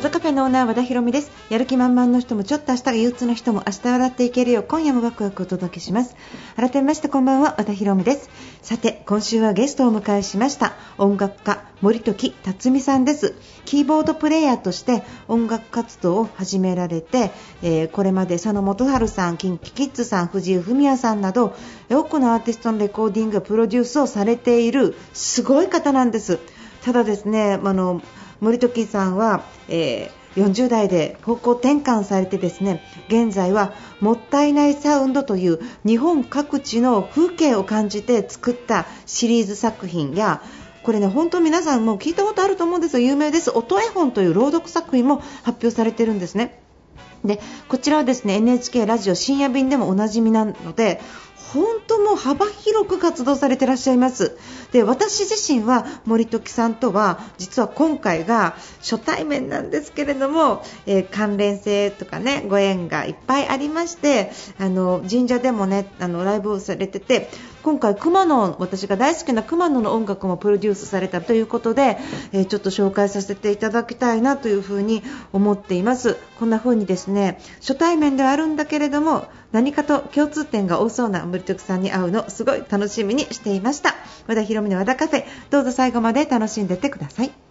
和田カフェのオーナー和田博美です。やる気満々の人もちょっと明日が憂鬱な人も明日笑っていけるよう今夜もワクワクお届けします。改めましてこんばんは和田博美です。さて今週はゲストをお迎えしました音楽家森時辰巳さんです。キーボードプレーヤーとして音楽活動を始められて、えーこれまで佐野元春さん、キンキキッズさん、藤井フミヤさんなど多くのアーティストのレコーディング、プロデュースをされているすごい方なんです。ただですね、あの森時さんは、えー40代で方向転換されてですね現在はもったいないサウンドという日本各地の風景を感じて作ったシリーズ作品やこれね本当皆さんも聞いたことあると思うんですよ。有名です。音絵本という朗読作品も発表されてるんですね。でこちらはですね NHK ラジオ深夜便でもおなじみなので本当もう幅広く活動されてらっしゃいます。で私自身は森時さんとは実は今回が初対面なんですけれども、えー関連性とかねご縁がいっぱいありましてあの神社でもねあのライブをされてて今回熊野私が大好きな熊野の音楽もプロデュースされたということで、えーちょっと紹介させていただきたいなというふうに思っています。こんな風にですね初対面ではあるんだけれども何かと共通点が多そうな森徳さんに会うのすごい楽しみにしていました。和田博美の和田カフェどうぞ最後まで楽しんでってください。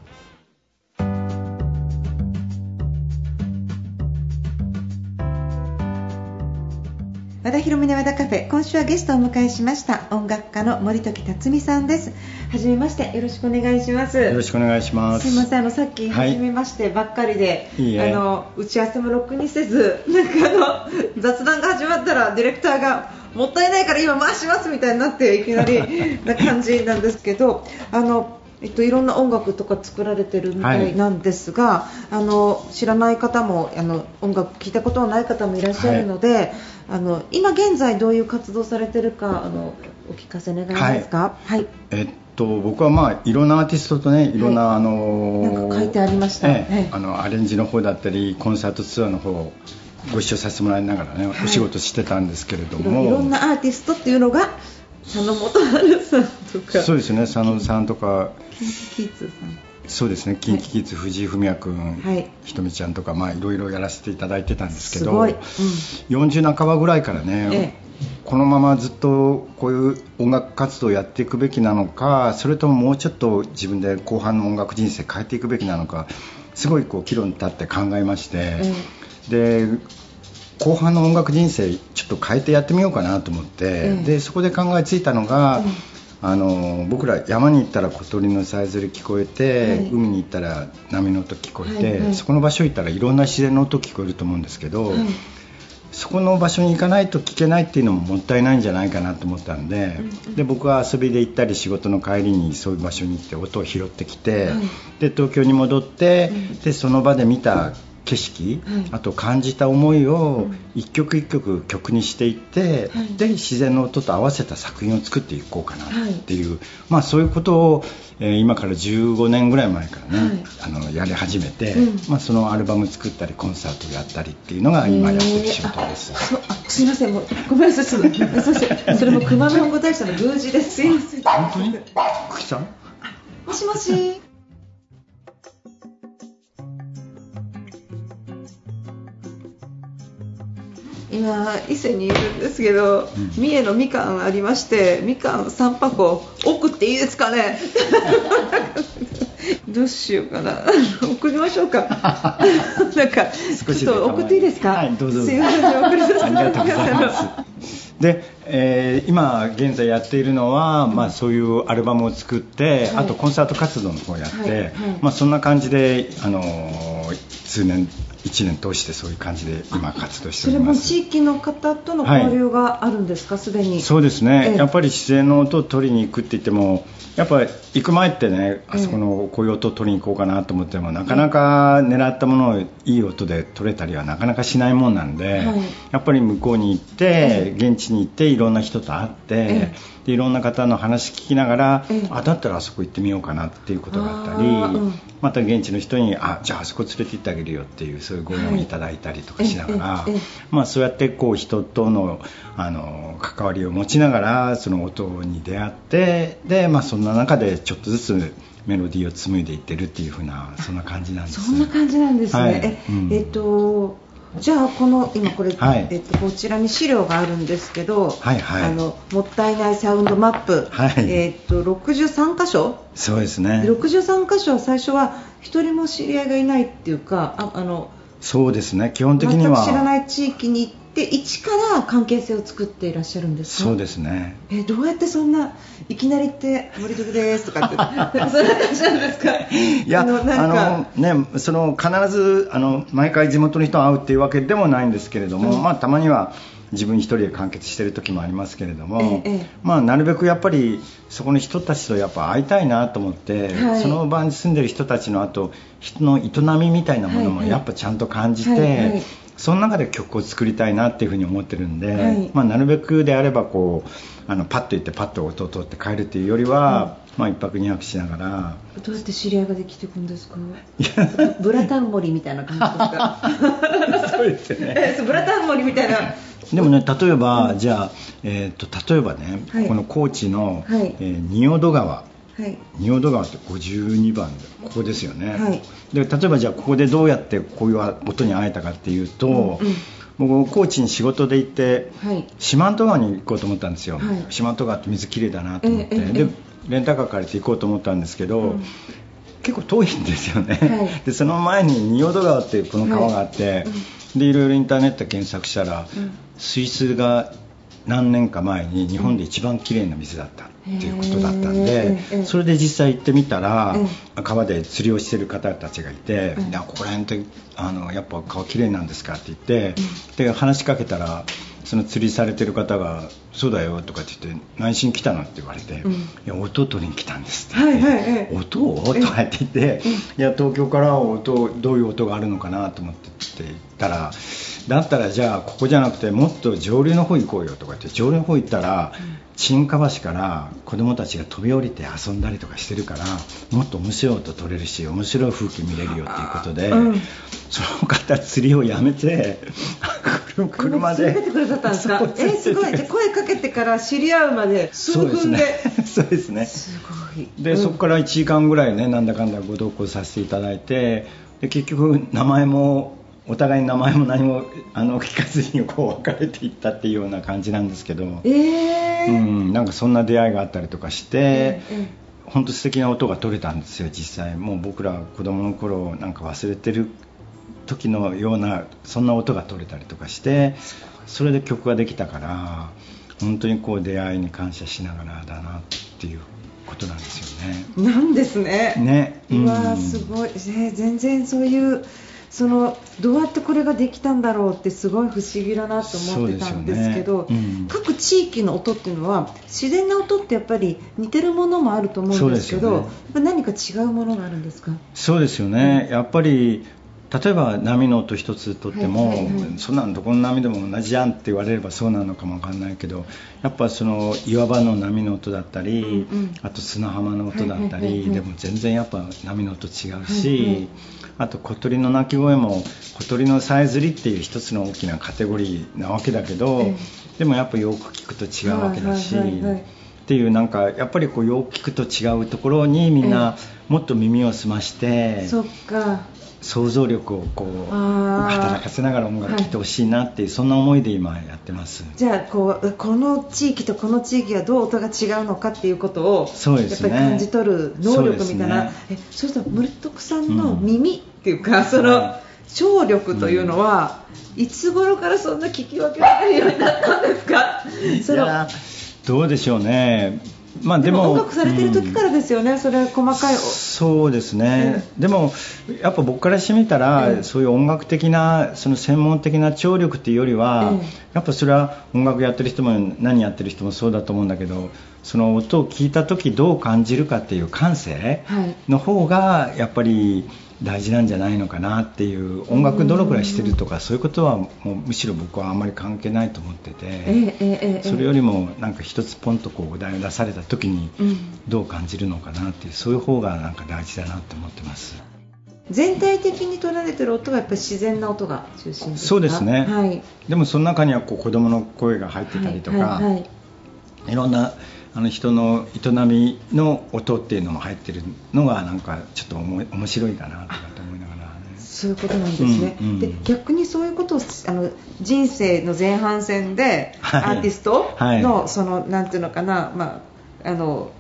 和田博美の和田カフェ今週はゲストをお迎えしました音楽家の森時辰巳さんですはじめましてよろしくお願いしますよろしくお願いします。すみませんあのさっきはい初めましてばっかりで、いいえあの打ち合わせもろくにせず なんかあの雑談が始まったらディレクターがもったいないから今回しますみたいになっていきなりな感じなんですけどあの。えっと、いろんな音楽とか作られてるみたいなんですが、あの知らない方もあの音楽聞いたことのない方もいらっしゃるので、あの今現在どういう活動されてるかあのお聞かせ願えますか？はい、えっと僕はまあいろんなアーティストとねい。ろんな、あのなんか書いてありました。ええええ。あのアレンジの方だったりコンサートツアーの方ご一緒させてもらいながらね、はい。お仕事してたんですけれども。いろんなアーティストっていうのが佐野元春さんとか。そうですね佐野さんとか。キンキキッズさん。そうですねキンキキッズ藤井フミヤ君、はい。ひとみちゃんとかまあいろいろやらせていただいてたんですけど。すごい、40半ばぐらいからね、えこのままずっとこういう音楽活動をやっていくべきなのかそれとももうちょっと自分で後半の音楽人生変えていくべきなのかすごいこう岐路に立って考えまして、で後半の音楽人生ちょっと変えてやってみようかなと思って、ええ。でそこで考えついたのが、えあの僕ら山に行ったら小鳥のさえずり聞こえて、はい。海に行ったら波の音聞こえて、はいはい。そこの場所行ったらいろんな自然の音聞こえると思うんですけど、はい。そこの場所に行かないと聞けないっていうのももったいないんじゃないかなと思ったんで,、で僕は遊びで行ったり仕事の帰りにそういう場所に行って音を拾ってきて、はい。で東京に戻って、でその場で見た景色、はい。あと感じた思いを一曲一曲曲にしていって、はい。で自然の音と合わせた作品を作っていこうかなっていう、まあ、そういうことを、えー今から15年ぐらい前からね、はい。あのやり始めて、うん。まあ、そのアルバム作ったりコンサートをやったりっていうのが今やってる仕事です。すいません。もうごめんなさい。そうそうそれも熊野本郷大社の宮司です。すいません。本当に？久喜さん？もしもし今伊勢にいるんですけど、三重のみかんありましてみかん3箱送っていいですかね？どうしようかな。送りましょうか。なんかちょっと送っていいですか？はいどうぞすいません送りさせてありがとうございます。で、えー今現在やっているのは、まあ、そういうアルバムを作って、はい。あとコンサート活動の方をやって、はいはい。まあ、そんな感じで、あのー数年1年通してそういう感じで今活動してそれもおります。地域の方との交流があるんですか、すでに。そうですね、ええ。やっぱり自然の音を取りに行くって言ってもやっぱり行く前ってねあそこのこういう音を取りに行こうかなと思ってもなかなか狙ったものをいい音で取れたりはなかなかしないもんなんで、はい。やっぱり向こうに行って、現地に行っていろんな人と会って、えでいろんな方の話聞きながら、ええあだったらあそこ行ってみようかなっていうことがあったり、うん。また現地の人にあじゃああそこ連れて行ってあげるよっていうそういうご縁をいただいたりとかしながら、ええええまあ、そうやってこう人とのあの関わりを持ちながらその音に出会ってで、まあ、そんな中でちょっとずつメロディーを紡いでいってるっていう風なそんな感じなんです。そんな感じなんですね、はい。えうん。えっとじゃあこの今これ、はい。えっと、こちらに資料があるんですけど、はいはい。あのもったいないサウンドマップ、はい。えっと63箇所？そうですね。63箇所は最初は一人も知り合いがいないっていうかああのそうですね。基本的に全はく知らない地域に行って一から関係性を作っていらっしゃるんですか？そうですね。えどうやってそんないきなりって森徳ですとかって。そんな感じなんですか？いや、あののなんか。ね、その必ずあの毎回地元の人に会うっていうわけでもないんですけれども、うんまあたまには自分一人で完結してる時もありますけれども、ええええ。まあなるべくやっぱりそこの人たちとやっぱ会いたいなと思って、はい。その場に住んでる人たちのあと人の営みみたいなものもやっぱちゃんと感じて。はいはい。その中で曲を作りたいなっていうふうに思ってるんで、はい。まあ、なるべくであればこうあのパッと行ってパッと音を取って帰るっていうよりは、まあ、一泊二泊しながら。どうやって知り合いができていくんですか？いや。ブラタン森みたいな感じですか？そうですね。えそうブラタン森みたいな。でもね例えば、じゃあ、えー、と例えばね、はい。この高知の、はい。えー仁淀川。はい。仁淀川って52番でここですよね、はい。で例えばじゃあここでどうやってこういう音に会えたかっていうと、うんうん。僕高知に仕事で行ってはい。四万十川に行こうと思ったんですよ、はい。四万十川って水きれいだなと思って、ええええでレンタカー借りて行こうと思ったんですけど、うん。結構遠いんですよね、はい。でその前に仁淀川っていうこの川があって、はい。でいろいろインターネットで検索したら、うん。水質が何年か前に日本で一番きれいな水だったっていうことだったんへで、えええそれで実際行ってみたら、え川で釣りをしてる方たちがいて、うん。いやここら辺ってあのやっぱ川きれいなんですかって言って、で話しかけたらその釣りされてる方が「そうだよ」とかって言って「内心来たの?」って言われて「うんいや音を取りに来たんです」って言って、はいはいはい音？をとかって言って、いや東京から音どういう音があるのかなと思ってって言ったらだったらじゃあここじゃなくてもっと上流の方行こうよとか言って上流の方行ったら、新川橋から子供たちが飛び降りて遊んだりとかしてるからもっと面白い音取れるし面白い風景見れるよっていうことで、うん。その方釣りをやめて車で。てくださったんですか？えすごい。じゃあ声かけてから知り合うまで数分で。そうですね。すごい。で、うん。そこから1時間ぐらいねなんだかんだご同行させていただいてで結局名前もお互いに名前も何も あの聞かずにこう別れていったっていうような感じなんですけど、えー。うん、なんかそんな出会いがあったりとかして、ええ本当素敵な音が取れたんですよ実際。もう僕ら子供の頃なんか忘れてる時のようなそんな音が取れたりとかしてそれで曲ができたから本当にこう出会いに感謝しながらだなっていうことなんですよね。なんですね。ね。うん。すごい、えー全然そういうそのどうやってこれができたんだろうってすごい不思議だなと思ってたんですけどね。うん。各地域の音っていうのは自然な音ってやっぱり似てるものもあると思うんですけどね。何か違うものがあるんですか？そうですよね、やっぱり例えば波の音一つとっても、はいはいはい。そんなんどこの波でも同じじゃんって言われればそうなのかもわかんないけどやっぱその岩場の波の音だったり、うんうん。あと砂浜の音だったり、はいはいはいはい。でも全然やっぱ波の音違うし、はいはい。あと小鳥の鳴き声も小鳥のさえずりっていう一つの大きなカテゴリーなわけだけど、えでもやっぱよく聞くと違うわけだし。はいはいはいはい。っていうなんかやっぱりこうよく聞くと違うところにみんなもっと耳を澄ましてそっか想像力をこう働かせながら音楽聴いてほしいなっていうそんな思いで今やってます。じゃあこうこの地域とこの地域はどう音が違うのかっていうことをそうですね。やっぱり感じ取る能力みたいな、そうえそうすると森徳さんの耳っていうか、そのは聴力というのは、い。つ頃からそんな聞き分けられるようになったんですか？そのどうでしょうね。まあ、でも音楽されてる時からですよね、うん、それ細かいそうですね、でもやっぱ僕からしてみたら、そういう音楽的なその専門的な聴力っていうよりは、やっぱそれは音楽やってる人も何やってる人もそうだと思うんだけどその音を聞いた時どう感じるかっていう感性の方がやっぱり大事なんじゃないのかなっていう音楽どのくらいしてるとかそういうことはもうむしろ僕はあんまり関係ないと思っててそれよりもなんか一つポンとこうお題を出された時にどう感じるのかなっていうそういう方がなんか大事だなって思ってます。全体的に取られてる音はやっぱり自然な音が中心ですそうですね、はい、でもその中にはこう子供の声が入ってたりとか、はいはいはい、いろんなあの人の営みの音っていうのも入ってるのがなんかちょっと面白いかなと思いながら、ね、そういうことなんですね、うんうん、で逆にそういうことをあの人生の前半戦でアーティストの、はい、そのなんていうのかな、まあ、あの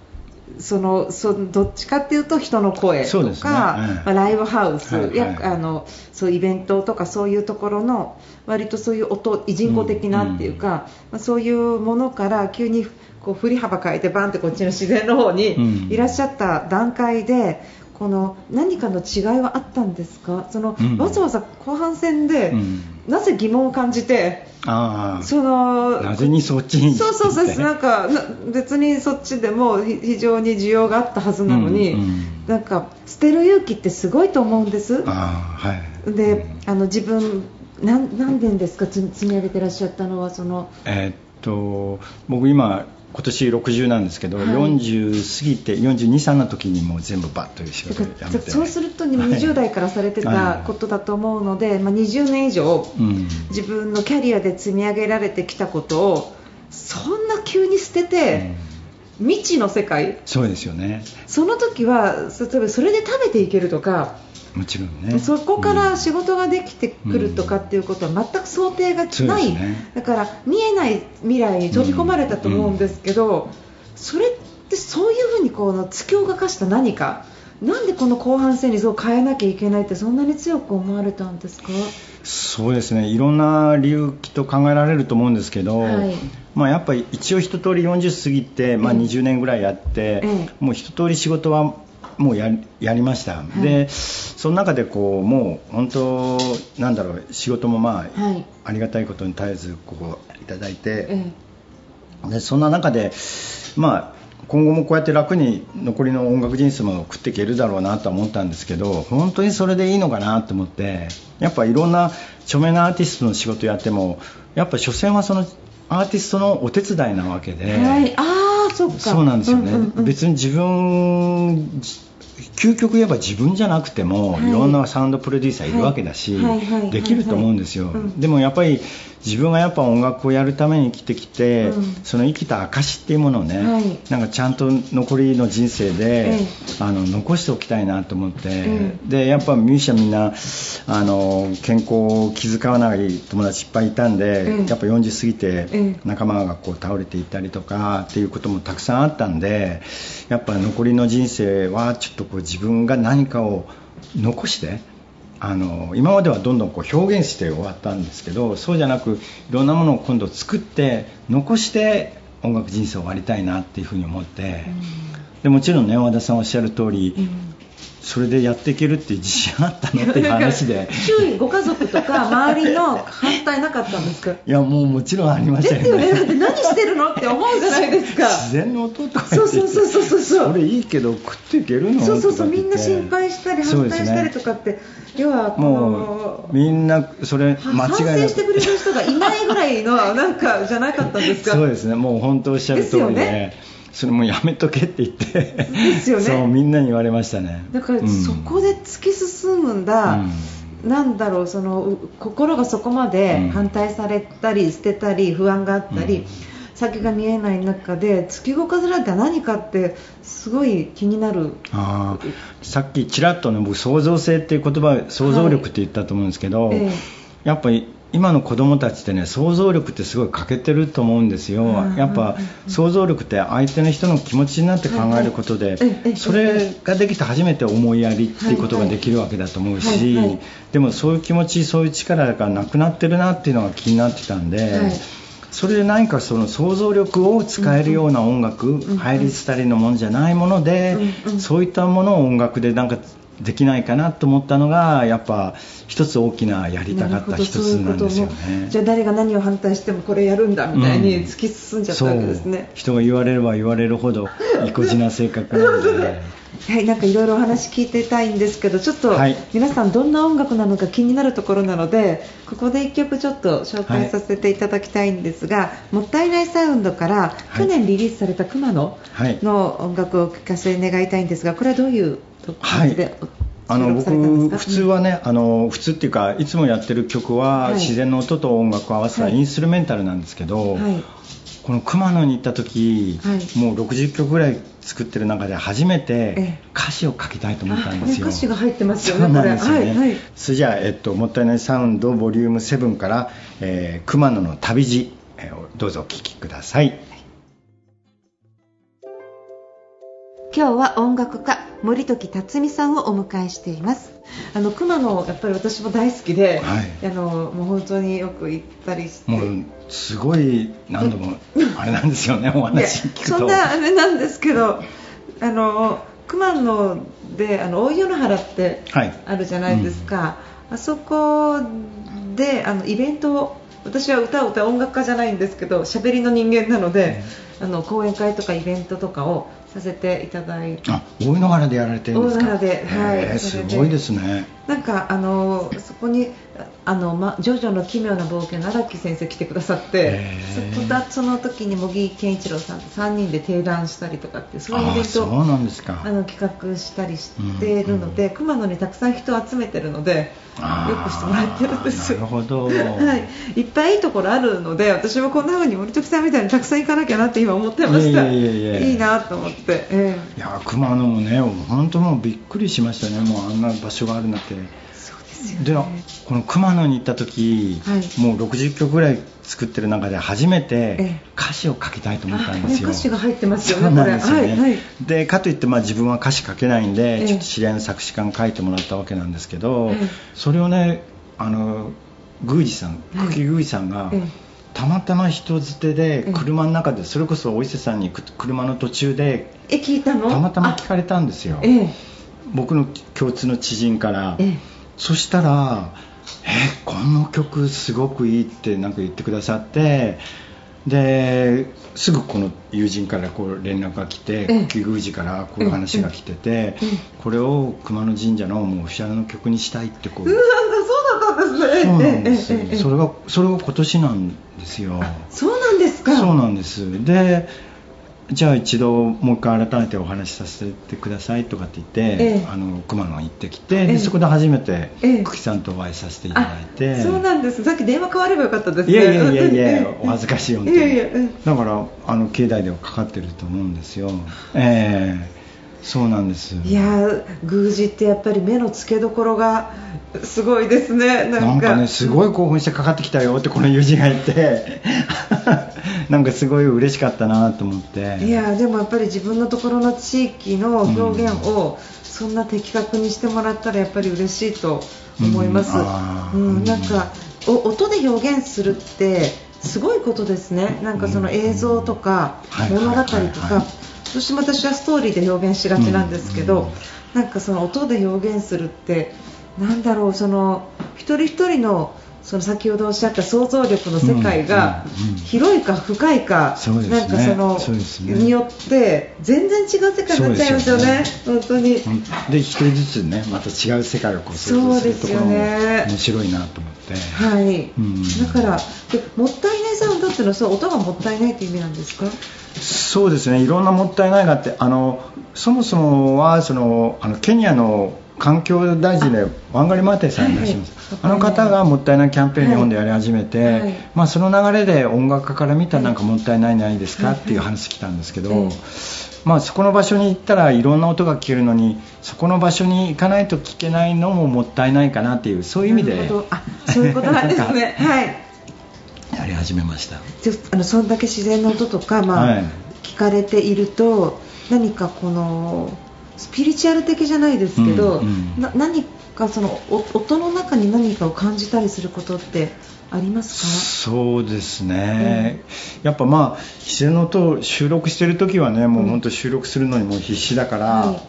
そのそどっちかっていうと人の声とか、ね。まあ、ライブハウス、はいはい、あのそうイベントとかそういうところの割とそういう音人工的なっていうか、うんうん、まあ、そういうものから急にこう振り幅変えてバンってこっちの自然の方にいらっしゃった段階で、この何かの違いはあったんですか？その、うん、わざわざ後半戦で、うん、なぜ疑問を感じてあそのなぜにそっちにそうそうそうなんか別にそっちでも非常に需要があったはずなのに、うんうん、なんか捨てる勇気ってすごいと思うんです。あ、はい、で、あの自分何何年ですか積み上げてらっしゃったのはその。えー、っと僕今今年60なんですけど、はい、40過ぎて42、3の時にもう全部バッという仕事をやめて。そうすると、20代からされてたことだと思うので、はい、まあ、20年以上、うん、自分のキャリアで積み上げられてきたことをそんな急に捨てて、うん、未知の世界。そうですよね。その時は例えばそれで食べていけるとかもちろんね。そこから仕事ができてくるとかっていうことは全く想定がない、うんね、だから見えない未来に飛び込まれたと思うんですけど、うん、それってそういうふうにこう突き動かした何か。なんでこの後半戦にそう変えなきゃいけないってそんなに強く思われたんですか？そうですね。いろんな理由きっと考えられると思うんですけど、はい、まあ、やっぱり一応一通り40過ぎて、まあ、20年ぐらいやって、もう一通り仕事はもうややりました、はい、でその中でこうもう本当なんだろう仕事もまあ、はい、ありがたいことに絶えずこういただいて、でそんな中でまあ今後もこうやって楽に残りの音楽人生も食っていけるだろうなと思ったんですけど本当にそれでいいのかなと思ってやっぱいろんな著名なアーティストの仕事やってもやっぱ所詮はそのアーティストのお手伝いなわけで、はい、あそそうなんですよね、うんうんうん、別に自分究極言えば自分じゃなくても、い、ろんなサウンドプロデューサーいるわけだし、できると思うんですよ、でもやっぱり自分がやっぱ音楽をやるために生きてきて、うん、その生きた証っていうものをね、はい、なんかちゃんと残りの人生で、えあの残しておきたいなと思って、えでやっぱミュージシャンみんなあの健康を気遣わない友達いっぱいいたんで、えやっぱ40過ぎて仲間がこう倒れていったりとかっていうこともたくさんあったんでやっぱ残りの人生はちょっとこう自分が何かを残してあの今まではどんどんこう表現して終わったんですけどそうじゃなくいろんなものを今度作って残して音楽人生を終わりたいなっていうふうに思って、でもちろんね和田さんおっしゃる通り、それでやっていけるっていう自信あったのっていう話で。周囲ご家族とか 周りの反対なかったんですか？いやもうもちろんありましたよね。ですよねだって何してるのって思うじゃないですか。自然の音とかそうそうそうそうそう。それいいけど食っていけるの？そうそうそうみんな心配したり反対したりとかって、ね、要はもうみんなそれ間違いなく。してくれる人がいないぐらいのなんかじゃなかったんですか？そうですね。もう本当おっしゃる通りで、ねそれもやめとけって言って。ですよね。そうみんなに言われましたね。だからそこで突き進むんだ、うん、なんだろうその心がそこまで反対されたり捨てたり不安があったり、うん、先が見えない中で突き動かされた何かってすごい気になる。あさっきちらっとね僕創造性っていう言葉想像力って言ったと思うんですけど、はいえ。やっぱり今の子供たちってね想像力ってすごい欠けてると思うんですよ、やっぱ想像力って相手の人の気持ちになって考えることで、それができて初めて思いやりっていうことができるわけだと思うし、でもそういう気持ちそういう力がなくなってるなっていうのが気になってたんで、それで何かその想像力を使えるような音楽、ん入り廃りのものじゃないもので、うんうん。そういったものを音楽でなんかできないかなと思ったのがやっぱ一つ大きなやりたかった一つなんですよね。もじゃあ誰が何を反対してもこれやるんだみたいに突き進んじゃったわけですね。そう、人が言われれば言われるほど意固地な性格なので。はい、なんかいろいろお話聞いてたいんですけど、ちょっとはい。皆さんどんな音楽なのか気になるところなので、ここで1曲ちょっと紹介させていただきたいんですが、もったいないサウンドからはい。去年リリースされた熊野はい。の音楽を聴かせ願いたいんですが、これはどういう感じであの僕、か？普通はね、あの普通っていうか、いつもやってる曲は、はい。自然の音と音楽を合わせたはい。インストゥルメンタルなんですけど、はい。この熊野に行った時、はい。もう60曲ぐらい作ってる中で初めえてえ歌詞を書きたいと思ったんあですよ。ね歌詞が入ってますよねそうなんですよね。はいはい。それじゃあ、えっと、もったいないサウンドボリューム7から、えー熊野の旅路、えーどうぞお聴きください。今日は音楽家森時辰巳さんをお迎えしています。あの熊野やっぱり私も大好きで、はい。あのもう本当によく行ったりして。もうすごい何度も あれなんですよね、お話聞くと。そんなあれなんですけどあの熊野であの大与野原ってはい。あるじゃないですか、あそこであのイベントを私は歌を歌う音楽家じゃないんですけど喋りの人間なので、あの講演会とかイベントとかをさせていただいて。あ大井野原でやられてるんですか？大井野原ではい。へーすごいですねなんかあのそこにあの、ま、ジョジョの奇妙な冒険の荒木先生来てくださってそこだその時に茂木健一郎さんと3人で提談したりとかってそういうイベントあそうをなんですか。あの企画したりしているので、熊野にたくさん人を集めてるのでよくしてもらってるんです。よなるほど。はい、いっぱいいいところあるので私もこんな風に森時さんみたいにたくさん行かなきゃなって今思ってました。いやいなと思って、ええ。いや熊野もね本当もうびっくりしましたね。もうあんな場所があるなんてね。でこの熊野に行った時、はい。もう60曲ぐらい作ってる中で初めえてえ歌詞を書きたいと思ったんですよ、歌詞が入ってますよねそうなんですよね、はいはい。でかといってまあ自分は歌詞書けないんで、ええ。ちょっと知り合いの作詞家に書いてもらったわけなんですけど、ええ。それをねあの宮司さんはい久喜宮司さんが、ええ。たまたま人づてでええ。車の中でそれこそお伊勢さんに行く車の途中でえ聞いたの？たまたま聞かれたんですよ。あええ僕の共通の知人から、ええ。そしたら「えこの曲すごくいい」ってなんか言ってくださってですぐこの友人からこう連絡が来てええ。久喜宮司からこういう話が来ててええ。これを熊野神社のもうオフィシャルの曲にしたいってこううわそうだったんですね。そうなんですそれがそれが今年なんですよ。そうなんですか。そうなんです。でじゃあ一度もう一回改めてお話しさせてくださいとかって言って、ええ。あの熊野に行ってきて、えそこで初めてええ。久喜さんとお会いさせていただいて、そうなんです。さっき電話変わればよかったですね。いやいやいやいやええお恥ずかしい本当いだからあの境内ではかかってると思うんですよ。ええそうなんです。いやー宮司ってやっぱり目の付けどころがすごいですね。なんか。ねすごい興奮してかかってきたよってこの友人が言って。なんかすごい嬉しかったなと思って。いやーでもやっぱり自分のところの地域の表現をそんな的確にしてもらったらやっぱり嬉しいと思います、うん。うんなんかお音で表現するってすごいことですね。なんかその映像とかはい。物語とか。はいどうしても私はストーリーで表現しがちなんですけど、うん。なんかその音で表現するってなんだろうその一人一人のその先ほどおっしゃった想像力の世界が広いか深いか、なんかそのによって全然違う世界になっちゃいますよね、本当に。うん。で一人ずつねまた違う世界をこう想像するところも面白いなと思って、はい、うん。だからでもったいないサウンドっていうのはそう音がもったいないって意味なんですか？そうですね。いろんなもったいないがあってあのそもそもはそのあのケニアの環境大臣でワンガリ・マーテンさんいらっしゃいます、はいあの方がもったいないキャンペーン日本でやり始めて、はい。はいまあ、その流れで音楽家から見たらなんかもったいないないですかはいっていう話来たんですけど、ええまあ、そこの場所に行ったらいろんな音が聞けるのにそこの場所に行かないと聞けないのももったいないかなっていうそういう意味であそういうことなんですね。はい。やり始めました。であのそんだけ自然の音とか、まあはい。聞かれていると何かこのスピリチュアル的じゃないですけど、うんうん。な何かそのお音の中に何かを感じたりすることってありますか？そうですね、うん、やっぱまあ自然の音を収録してる時はねもう本当収録するのにもう必死だから、はい。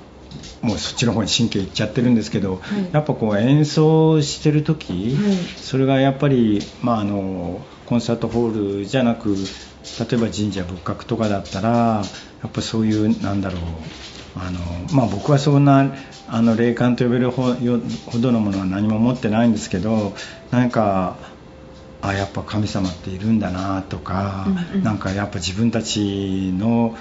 もうそっちの方に神経いっちゃってるんですけど、はい、やっぱこう演奏してる時、はい、それがやっぱり、まあ、あのコンサートホールじゃなく例えば神社仏閣とかだったらやっぱそういうなんだろうあの、まあ、僕はそんなあの霊感と呼べるほどのものは何も持ってないんですけどなんかあやっぱ神様っているんだなとか、うんうん、なんかやっぱ自分たちの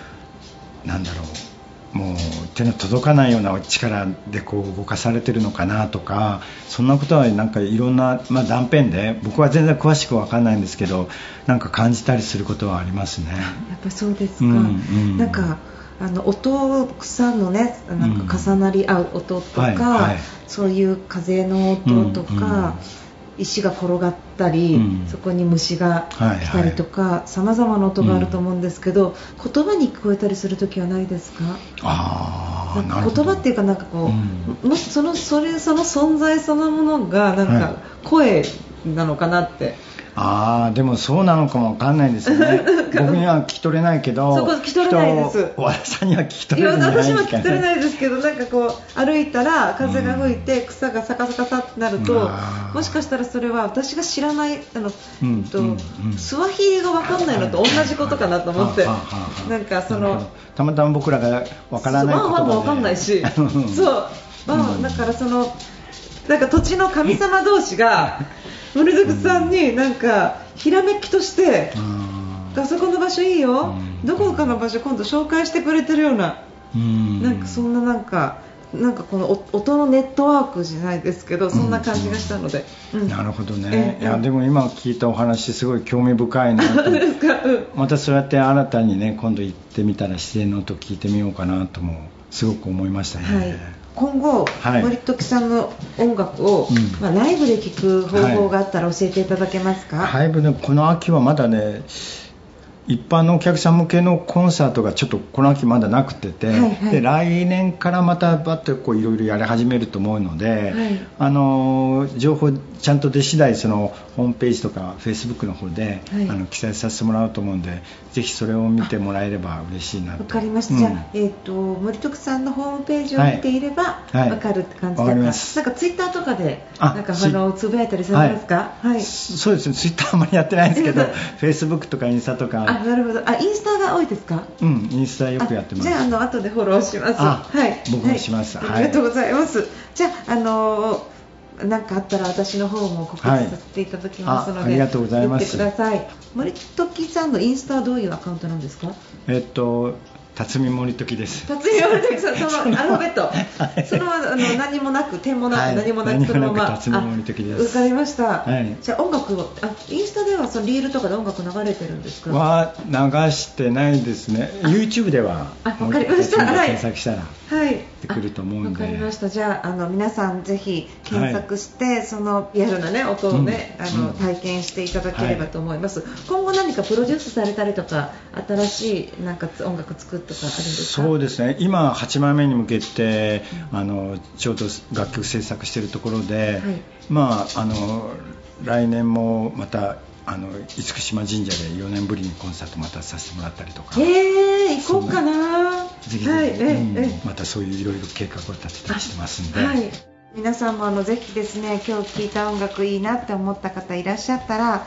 なんだろうもう手の届かないような力でこう動かされてるのかなとかそんなことはなんかいろんな、まあ、断片で僕は全然詳しく分かんないんですけどなんか感じたりすることはありますね。やっぱそうですか、うんうん、なんかあの音草のねなんか重なり合う音とか、うん。はいはい、そういう風の音とか、石が転がったり、うん、そこに虫が来たりとかさまざまな音があると思うんですけど、うん、言葉に聞こえたりする時はないですか？あ言葉っていうかなんかこう、うん、そのそれその存在そのものがなんか声なのかなって。ああでもそうなのかもわかんないですよね。僕には聞き取れないけどそこ聞き取れないです。和田さんには聞き取れないいや私は聞き取れないですけどなんかこう歩いたら風が吹いて草がサカサカサってなると、うん、もしかしたらそれは私が知らないあの、うん、と、うん、スワヒリがわかんないのと同じことかなと思って、なんかそのたまたま僕らがわからない言葉で。もわかんないし。そう、まあ、だからそのなんか土地の神様同士が森崎さんになんかひらめきとして、あそこの場所いいよ、どこかの場所今度紹介してくれてるような、なんかそんななんかなんかこの音のネットワークじゃないですけどそんな感じがしたので、うん。なるほどね、いやでも今聞いたお話すごい興味深いなと。またそうやって新たにね今度行ってみたら自然の音聞いてみようかなともすごく思いましたね、はい今後、はい、森時さんの音楽を、うん、まあ、ライブで聴く方法があったら教えていただけますか、はい、ライブねこの秋はまだね一般のお客さん向けのコンサートがちょっとこの秋まだなくてて、はいはい、で来年からまたバッといろいろやり始めると思うので、はい、あの情報ちゃんと出次第そのホームページとかフェイスブックの方で、はい、あの記載させてもらうと思うんでぜひそれを見てもらえれば嬉しいなと。わかりました、うん、じゃあ、えーと、森徳さんのホームページを見ていればわかるって感じで。すか、なんかツイッターとかでなんかあのつぶやいたりされますか、はい、そうです。ねツイッターあんまりやってないんですけど フェイスブックとかインスタとかあなるほど。あインスタが多いですか？うんインスタよくやってます。じゃああの後でフォローします。はい。僕もします、はい、ありがとうございます、じゃああの何かあったら私の方も告知させてい。ただきますので、はい、ありがとうございます。ください。森時さんのインスタはどういうアカウントなんですか？えっと辰巳森時です。辰巳森時さん、そのアルファベット、はい、そのあの何もなく点もなく、何もなくそのまま。辰巳森時です。わかりました。はい、じゃあ音楽をあインスタではそのリールとかで音楽流れてるんですか？は流してないですね。YouTube ではあわかりました。検索したら。はいってくると思うんで。わかりました。じゃああの皆さんぜひ検索して、はい、そのリアルなね音をね、うん、あの体験していただければと思います。はい、今後何かプロデュースされたりとか新しいなんか音楽作ってとかあるんですか？そうですね。今8枚目に向けて、うん、あのちょうど楽曲制作しているところで、はい、まああの来年もまたあの厳島神社で4年ぶりにコンサートまたさせてもらったりとか。えー、行こうかな。ぜひぜひ、はいうん、またそういういろいろ計画を立てたりしてますんで、はい、皆さんもあのぜひですね今日聴いた音楽いいなって思った方いらっしゃったら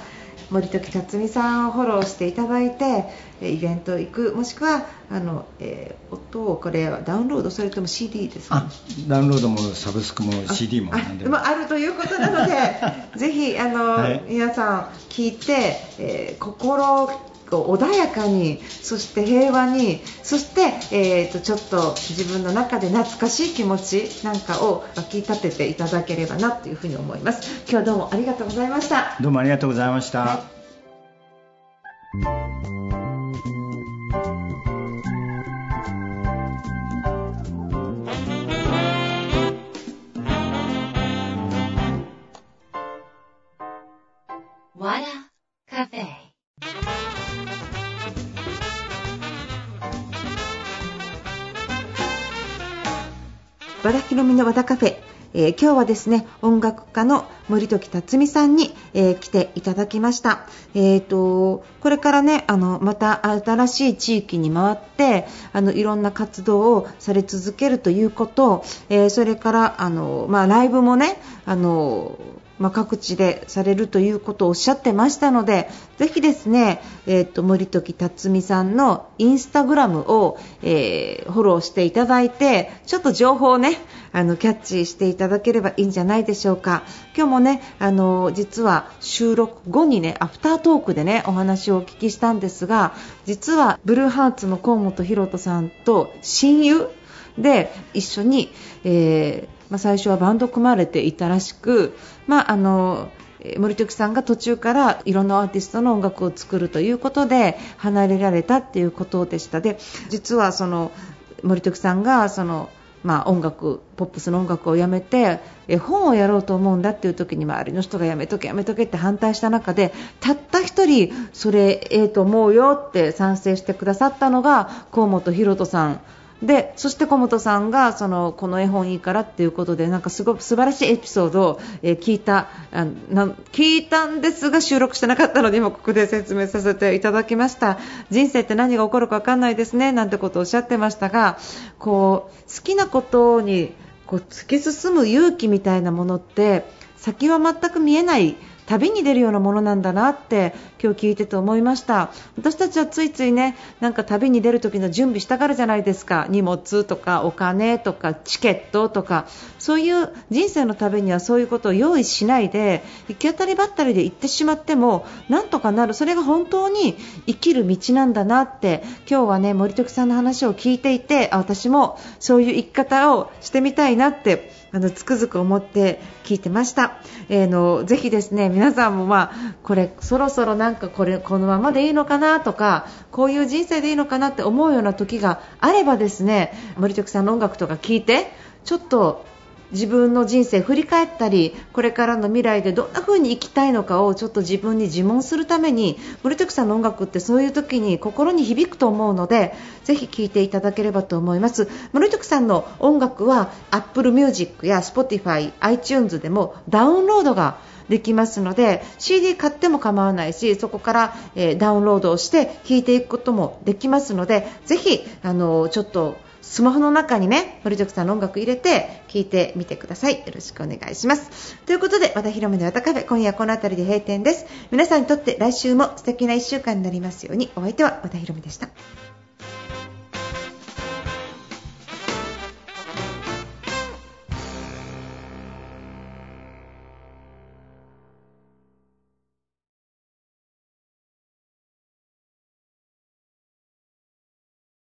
森時辰巳さんをフォローしていただいてイベント行くもしくはあの、えー、音をこれダウンロードそれとも CD ですか、ダウンロードもサブスクも CD も何でもあるということなので ぜひあの、はい、皆さん聞いて、えー、心穏やかにそして平和にそして、えーと、ちょっと自分の中で懐かしい気持ちなんかを湧き立てていただければなというふうに思います。今日はどうもありがとうございました。どうもありがとうございました、はい和田ひろみの和田カフェ。えー、今日はですね音楽家の森時辰巳さんに、えー、来ていただきました、えーと、これからねあのまた新しい地域に回ってあのいろんな活動をされ続けるということ、えそれからあの、まあ、ライブもねあのまあ、各地でされるということをおっしゃってましたのでぜひですね、えーと、森時辰巳さんのインスタグラムを、えー、フォローしていただいてちょっと情報をねあのキャッチしていただければいいんじゃないでしょうか。今日もねあの実は収録後にねアフタートークでねお話をお聞きしたんですが実はブルーハーツの河本大翔さんと親友で一緒に、えーまあ、最初はバンド組まれていたらしく、まあ、あの森時さんが途中からいろんなアーティストの音楽を作るということで離れられたっていうことでした。で実はその森時さんがそのまあ、音楽ポップスの音楽をやめて絵本をやろうと思うんだっていう時に周りの人がやめとけやめとけって反対した中でたった1人それええと思うよって賛成してくださったのが河本大翔さん。でそして小本さんがそのこの絵本いいからっていうことでなんかすごく素晴らしいエピソードを、え、聞いたあな聞いたんですが収録してなかったので今ここで説明させていただきました。人生って何が起こるか分かんないですねなんてことをおっしゃってましたがこう好きなことにこう突き進む勇気みたいなものって先は全く見えない旅に出るようなものなんだなって今日聞いてて思いました。私たちはついついねなんか旅に出る時の準備したがるじゃないですか。荷物とかお金とかチケットとか。そういう人生の旅にはそういうことを用意しないで行き当たりばったりで行ってしまってもなんとかなる。それが本当に生きる道なんだなって。今日はね森時さんの話を聞いていてあ私もそういう生き方をしてみたいなってあのつくづく思って聞いてました、えーのぜひですね皆さんも、まあ、これそろそろなんかこれこのままでいいのかなとかこういう人生でいいのかなって思うような時があればですね森徳さんの音楽とか聞いてちょっと自分の人生振り返ったりこれからの未来でどんな風に生きたいのかをちょっと自分に自問するために森徳さんの音楽ってそういう時に心に響くと思うのでぜひ聴いていただければと思います。森徳さんの音楽は Apple Music や Spotify、iTunes でもダウンロードができますので CD 買っても構わないしそこから、え、ダウンロードをして聴いていくこともできますのでぜひあのちょっとスマホの中にね、森徳さんの音楽入れて聴いてみてください。よろしくお願いします。ということで、和田広めのわたカフェ、今夜この辺りで閉店です。皆さんにとって来週も素敵な1週間になりますように、お相手は和田広めでした。